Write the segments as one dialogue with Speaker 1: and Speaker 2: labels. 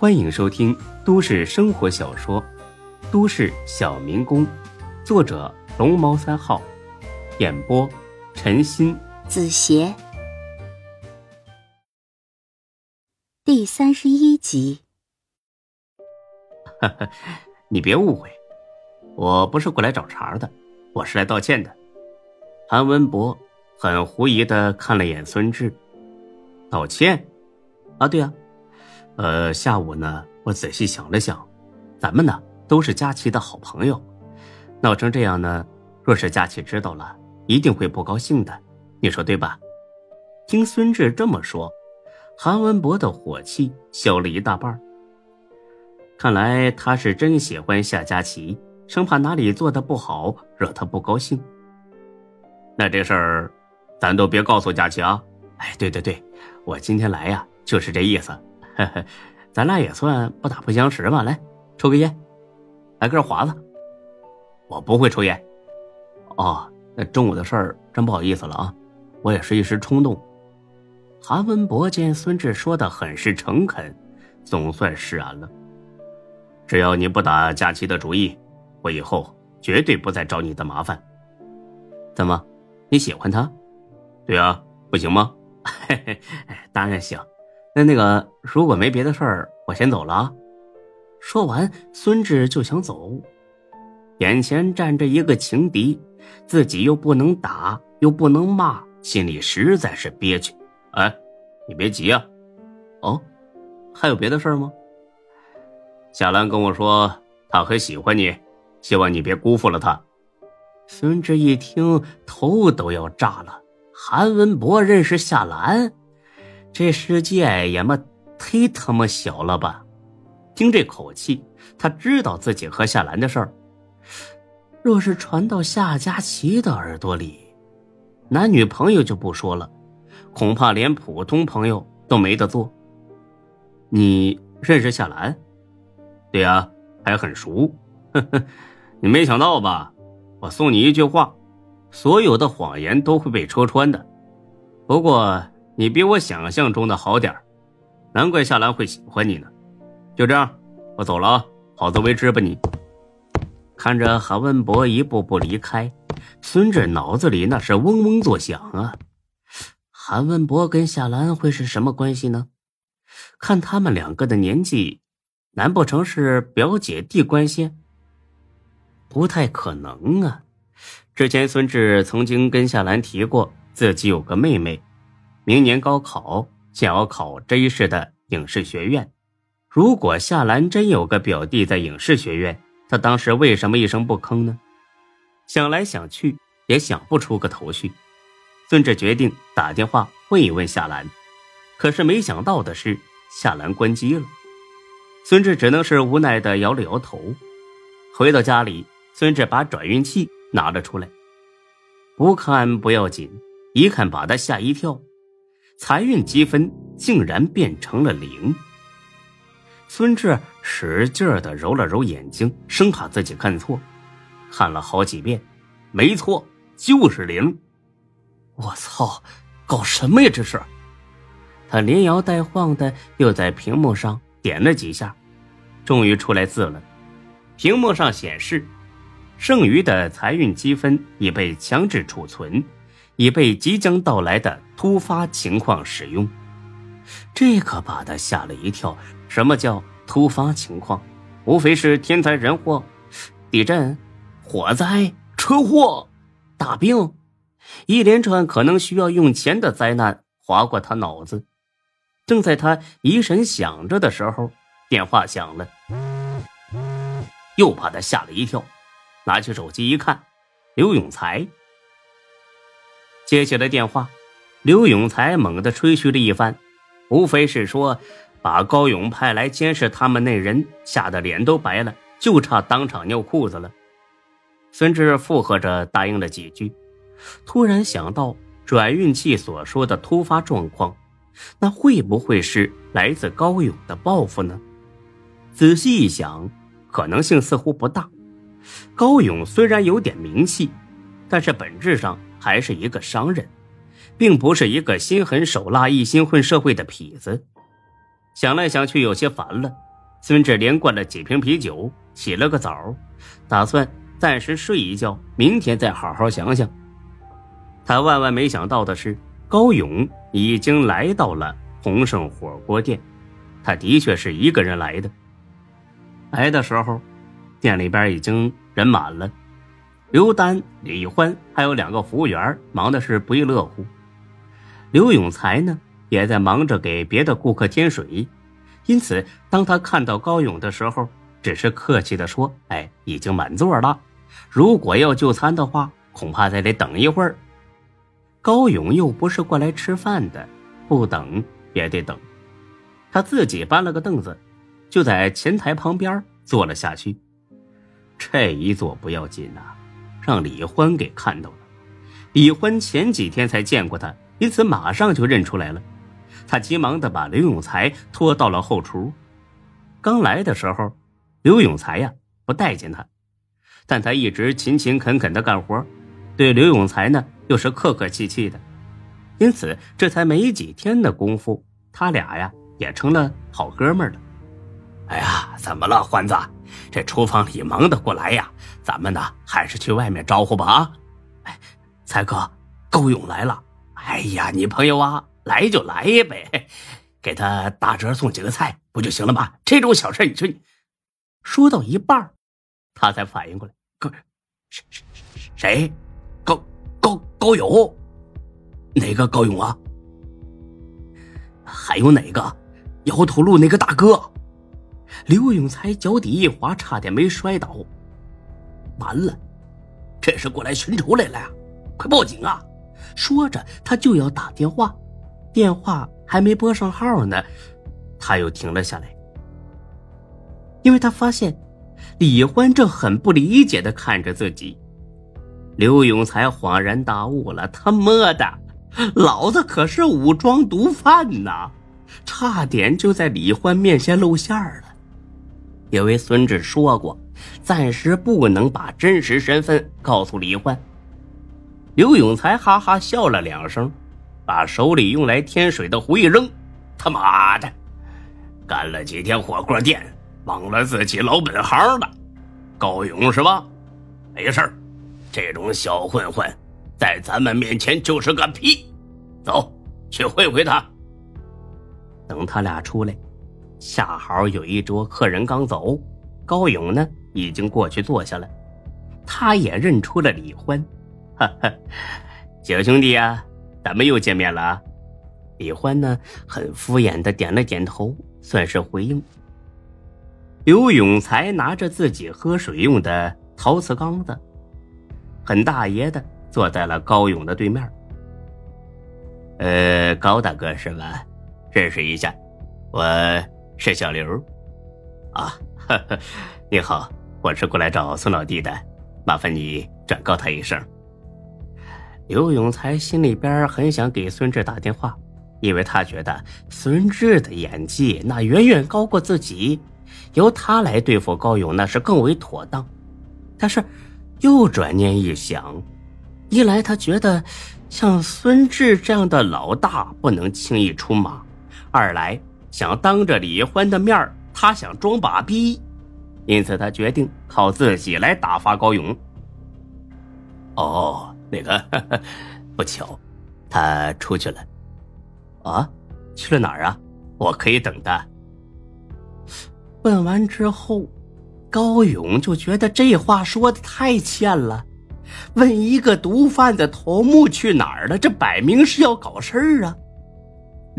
Speaker 1: 欢迎收听都市生活小说《都市小民工》，作者龙猫三号，演播陈鑫、
Speaker 2: 子邪，第三十一集。
Speaker 1: 你别误会，我不是过来找茬的，我是来道歉的。韩文博很狐疑的看了眼孙志，道歉？啊，对啊。呃，下午呢，我仔细想了想，咱们呢都是佳琪的好朋友，闹成这样呢，若是佳琪知道了，一定会不高兴的，你说对吧？听孙志这么说，韩文博的火气消了一大半。看来他是真喜欢夏佳琪，生怕哪里做的不好惹他不高兴。那这事儿，咱都别告诉佳琪啊！哎，对对对，我今天来呀，就是这意思。咱俩也算不打不相识吧。来，抽根烟，来根华子。我不会抽烟。哦，那中午的事儿真不好意思了啊，我也是一时冲动。韩文博见孙志说的很是诚恳，总算释然了。只要你不打佳琪的主意，我以后绝对不再找你的麻烦。怎么，你喜欢他？对啊，不行吗？嘿嘿，当然行。那那个，如果没别的事儿，我先走了啊！说完，孙志就想走。眼前站着一个情敌，自己又不能打，又不能骂，心里实在是憋屈。哎，你别急啊！哦，还有别的事儿吗？夏兰跟我说，她很喜欢你，希望你别辜负了她。孙志一听，头都要炸了。韩文博认识夏兰？这世界也么忒他妈小了吧！听这口气，他知道自己和夏兰的事儿。若是传到夏佳琪的耳朵里，男女朋友就不说了，恐怕连普通朋友都没得做。你认识夏兰？对呀，还很熟。呵呵，你没想到吧？我送你一句话：所有的谎言都会被戳穿的。不过。你比我想象中的好点难怪夏兰会喜欢你呢。就这样，我走了啊，好自为之吧你。看着韩文博一步步离开，孙志脑子里那是嗡嗡作响啊。韩文博跟夏兰会是什么关系呢？看他们两个的年纪，难不成是表姐弟关系？不太可能啊。之前孙志曾经跟夏兰提过，自己有个妹妹。明年高考想要考 J 市的影视学院，如果夏兰真有个表弟在影视学院，他当时为什么一声不吭呢？想来想去也想不出个头绪。孙志决定打电话问一问夏兰，可是没想到的是夏兰关机了。孙志只能是无奈的摇了摇头。回到家里，孙志把转运器拿了出来，不看不要紧，一看把他吓一跳。财运积分竟然变成了零。孙志使劲的揉了揉眼睛，生怕自己看错，看了好几遍，没错，就是零。我操，搞什么呀？这是！他连摇带晃的又在屏幕上点了几下，终于出来字了。屏幕上显示，剩余的财运积分已被强制储存。以备即将到来的突发情况使用，这可把他吓了一跳。什么叫突发情况？无非是天灾人祸、地震、火灾、车祸、大病，一连串可能需要用钱的灾难划过他脑子。正在他疑神想着的时候，电话响了，又把他吓了一跳。拿起手机一看，刘永才。接起了电话，刘永才猛地吹嘘了一番，无非是说把高勇派来监视他们那人吓得脸都白了，就差当场尿裤子了。孙志附和着答应了几句，突然想到转运器所说的突发状况，那会不会是来自高勇的报复呢？仔细一想，可能性似乎不大。高勇虽然有点名气，但是本质上。还是一个商人，并不是一个心狠手辣、一心混社会的痞子。想来想去，有些烦了，孙志连灌了几瓶啤酒，洗了个澡，打算暂时睡一觉，明天再好好想想。他万万没想到的是，高勇已经来到了鸿盛火锅店。他的确是一个人来的。来的时候，店里边已经人满了，刘丹、李欢还有两个服务员忙的是不亦乐乎。刘永才呢，也在忙着给别的顾客添水。因此，当他看到高勇的时候，只是客气的说：“哎，已经满座了。如果要就餐的话，恐怕再得等一会儿。”高勇又不是过来吃饭的，不等也得等。他自己搬了个凳子，就在前台旁边坐了下去。这一坐不要紧呐，让李欢给看到了。李欢前几天才见过他，因此马上就认出来了。他急忙的把刘永才拖到了后厨。刚来的时候，刘永才呀不待见他，但他一直勤勤恳恳的干活，对刘永才呢又是客客气气的，因此这才没几天的功夫，他俩呀。也成了好哥们了。哎呀，怎么了，欢子？这厨房里忙得过来呀？咱们呢，还是去外面招呼吧啊！哎，才哥，高勇来了。哎呀，你朋友啊，来就来呗，给他打折送几个菜不就行了吗？这种小事，你说……说到一半，他才反应过来，哥，谁谁谁？高高高勇？哪个高勇啊？还有哪个？摇头路那个大哥，刘永才脚底一滑，差点没摔倒。完了，这是过来寻仇来了呀！快报警啊！说着，他就要打电话，电话还没拨上号呢，他又停了下来，因为他发现李欢正很不理解的看着自己。刘永才恍然大悟了：他妈的，老子可是武装毒贩呐！差点就在李欢面前露馅了，因为孙志说过，暂时不能把真实身份告诉李欢。刘永才哈哈笑了两声，把手里用来添水的壶一扔：“他妈的，干了几天火锅店，忘了自己老本行了。高勇是吧？没事这种小混混，在咱们面前就是个屁。走去会会他。”等他俩出来，恰好有一桌客人刚走，高勇呢已经过去坐下了，他也认出了李欢，哈哈，小兄弟啊，咱们又见面了。李欢呢很敷衍的点了点头，算是回应。刘永才拿着自己喝水用的陶瓷缸子，很大爷的坐在了高勇的对面。呃，高大哥是吧？认识一下，我是小刘，啊，呵呵，你好，我是过来找孙老弟的，麻烦你转告他一声。刘永才心里边很想给孙志打电话，因为他觉得孙志的演技那远远高过自己，由他来对付高勇那是更为妥当。但是又转念一想，一来他觉得像孙志这样的老大不能轻易出马。二来想当着李欢的面他想装把逼，因此他决定靠自己来打发高勇。哦，那个 不巧，他出去了。啊，去了哪儿啊？我可以等他。问完之后，高勇就觉得这话说的太欠了。问一个毒贩的头目去哪儿了，这摆明是要搞事儿啊！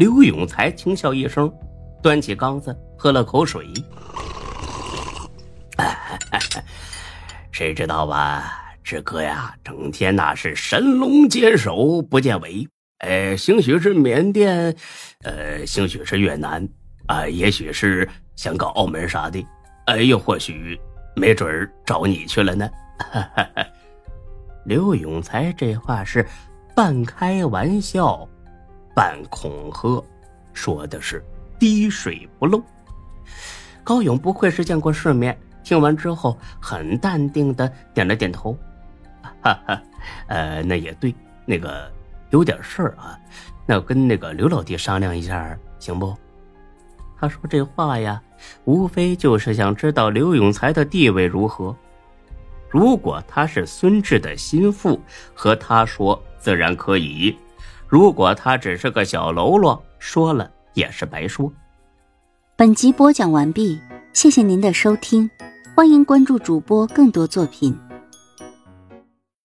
Speaker 1: 刘永才轻笑一声，端起缸子喝了口水。谁知道吧，志哥呀，整天那是神龙见首不见尾。呃，兴许是缅甸，呃，兴许是越南，啊，也许是香港、澳门啥的，哎，又或许没准找你去了呢。刘永才这话是半开玩笑。半恐吓，说的是滴水不漏。高勇不愧是见过世面，听完之后很淡定的点了点头。哈哈，呃，那也对，那个有点事儿啊，那跟那个刘老弟商量一下，行不？他说这话呀，无非就是想知道刘永才的地位如何。如果他是孙志的心腹，和他说自然可以；如果他只是个小喽啰，说了也是白说。
Speaker 2: 本集播讲完毕，谢谢您的收听，欢迎关注主播更多作品。